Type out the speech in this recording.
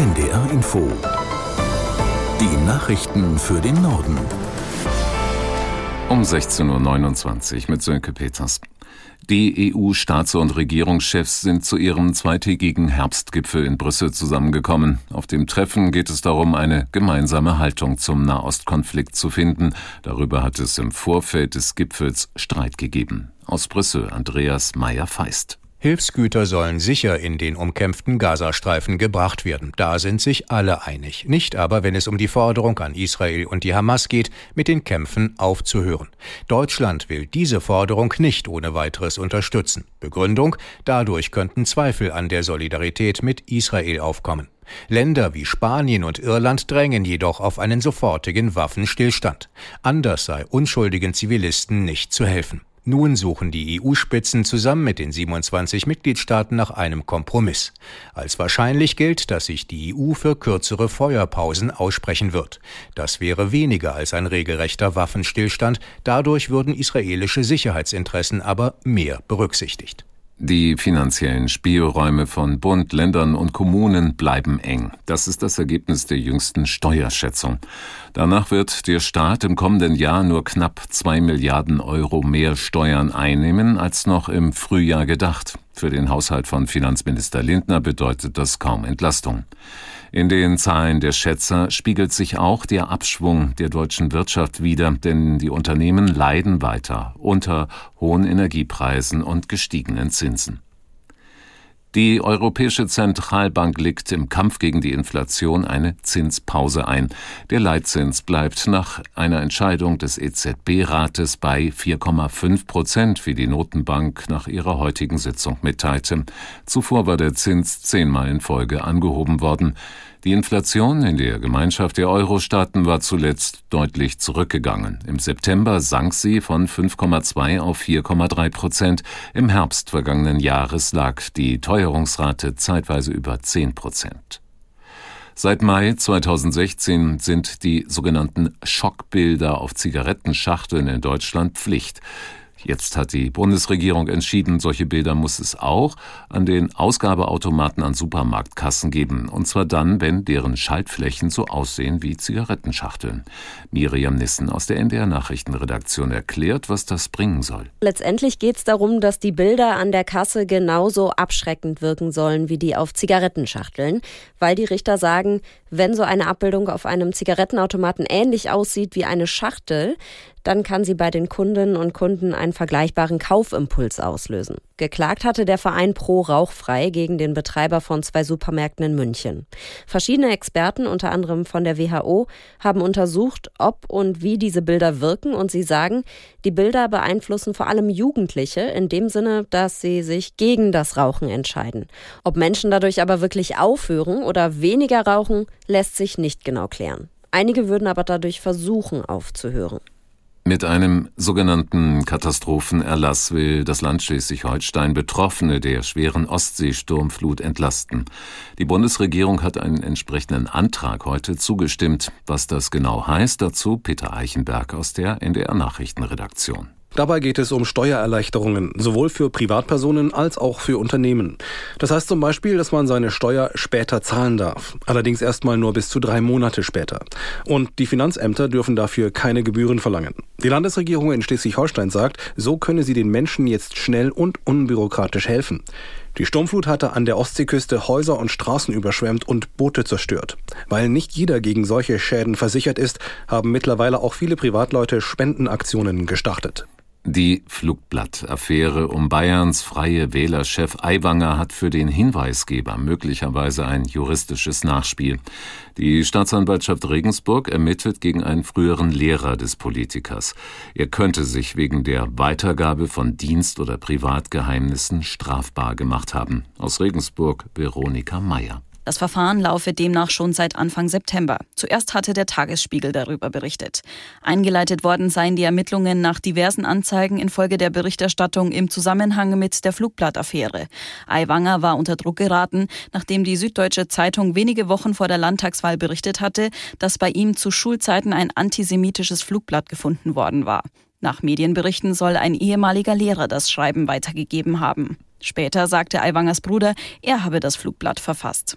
NDR Info. Die Nachrichten für den Norden. Um 16.29 Uhr mit Sönke Peters. Die EU-Staats- und Regierungschefs sind zu ihrem zweitägigen Herbstgipfel in Brüssel zusammengekommen. Auf dem Treffen geht es darum, eine gemeinsame Haltung zum Nahostkonflikt zu finden. Darüber hat es im Vorfeld des Gipfels Streit gegeben. Aus Brüssel Andreas Meyer-Feist. Hilfsgüter sollen sicher in den umkämpften Gazastreifen gebracht werden. Da sind sich alle einig. Nicht aber, wenn es um die Forderung an Israel und die Hamas geht, mit den Kämpfen aufzuhören. Deutschland will diese Forderung nicht ohne weiteres unterstützen. Begründung, dadurch könnten Zweifel an der Solidarität mit Israel aufkommen. Länder wie Spanien und Irland drängen jedoch auf einen sofortigen Waffenstillstand. Anders sei unschuldigen Zivilisten nicht zu helfen. Nun suchen die EU-Spitzen zusammen mit den 27 Mitgliedstaaten nach einem Kompromiss. Als wahrscheinlich gilt, dass sich die EU für kürzere Feuerpausen aussprechen wird. Das wäre weniger als ein regelrechter Waffenstillstand, dadurch würden israelische Sicherheitsinteressen aber mehr berücksichtigt. Die finanziellen Spielräume von Bund, Ländern und Kommunen bleiben eng. Das ist das Ergebnis der jüngsten Steuerschätzung. Danach wird der Staat im kommenden Jahr nur knapp zwei Milliarden Euro mehr Steuern einnehmen als noch im Frühjahr gedacht. Für den Haushalt von Finanzminister Lindner bedeutet das kaum Entlastung. In den Zahlen der Schätzer spiegelt sich auch der Abschwung der deutschen Wirtschaft wider, denn die Unternehmen leiden weiter unter hohen Energiepreisen und gestiegenen Zinsen. Die Europäische Zentralbank legt im Kampf gegen die Inflation eine Zinspause ein. Der Leitzins bleibt nach einer Entscheidung des EZB-Rates bei 4,5 Prozent, wie die Notenbank nach ihrer heutigen Sitzung mitteilte. Zuvor war der Zins zehnmal in Folge angehoben worden. Die Inflation in der Gemeinschaft der Euro-Staaten war zuletzt deutlich zurückgegangen. Im September sank sie von 5,2 auf 4,3 Prozent. Im Herbst vergangenen Jahres lag die Teuerungsrate zeitweise über 10 Prozent. Seit Mai 2016 sind die sogenannten Schockbilder auf Zigarettenschachteln in Deutschland Pflicht. Jetzt hat die Bundesregierung entschieden, solche Bilder muss es auch an den Ausgabeautomaten an Supermarktkassen geben. Und zwar dann, wenn deren Schaltflächen so aussehen wie Zigarettenschachteln. Miriam Nissen aus der NDR Nachrichtenredaktion erklärt, was das bringen soll. Letztendlich geht es darum, dass die Bilder an der Kasse genauso abschreckend wirken sollen wie die auf Zigarettenschachteln, weil die Richter sagen, wenn so eine Abbildung auf einem Zigarettenautomaten ähnlich aussieht wie eine Schachtel, dann kann sie bei den Kundinnen und Kunden einen vergleichbaren Kaufimpuls auslösen. Geklagt hatte der Verein Pro Rauchfrei gegen den Betreiber von zwei Supermärkten in München. Verschiedene Experten, unter anderem von der WHO, haben untersucht, ob und wie diese Bilder wirken und sie sagen, die Bilder beeinflussen vor allem Jugendliche in dem Sinne, dass sie sich gegen das Rauchen entscheiden. Ob Menschen dadurch aber wirklich aufhören oder weniger rauchen, lässt sich nicht genau klären. Einige würden aber dadurch versuchen aufzuhören. Mit einem sogenannten Katastrophenerlass will das Land Schleswig-Holstein Betroffene der schweren Ostseesturmflut entlasten. Die Bundesregierung hat einen entsprechenden Antrag heute zugestimmt. Was das genau heißt, dazu Peter Eichenberg aus der NDR Nachrichtenredaktion. Dabei geht es um Steuererleichterungen, sowohl für Privatpersonen als auch für Unternehmen. Das heißt zum Beispiel, dass man seine Steuer später zahlen darf. Allerdings erstmal nur bis zu drei Monate später. Und die Finanzämter dürfen dafür keine Gebühren verlangen. Die Landesregierung in Schleswig-Holstein sagt, so könne sie den Menschen jetzt schnell und unbürokratisch helfen. Die Sturmflut hatte an der Ostseeküste Häuser und Straßen überschwemmt und Boote zerstört. Weil nicht jeder gegen solche Schäden versichert ist, haben mittlerweile auch viele Privatleute Spendenaktionen gestartet. Die Flugblatt-Affäre um Bayerns freie Wählerchef Aiwanger hat für den Hinweisgeber möglicherweise ein juristisches Nachspiel. Die Staatsanwaltschaft Regensburg ermittelt gegen einen früheren Lehrer des Politikers. Er könnte sich wegen der Weitergabe von Dienst- oder Privatgeheimnissen strafbar gemacht haben. Aus Regensburg Veronika Mayer. Das Verfahren laufe demnach schon seit Anfang September. Zuerst hatte der Tagesspiegel darüber berichtet. Eingeleitet worden seien die Ermittlungen nach diversen Anzeigen infolge der Berichterstattung im Zusammenhang mit der Flugblattaffäre. Aiwanger war unter Druck geraten, nachdem die Süddeutsche Zeitung wenige Wochen vor der Landtagswahl berichtet hatte, dass bei ihm zu Schulzeiten ein antisemitisches Flugblatt gefunden worden war. Nach Medienberichten soll ein ehemaliger Lehrer das Schreiben weitergegeben haben. Später sagte Aiwangers Bruder, er habe das Flugblatt verfasst.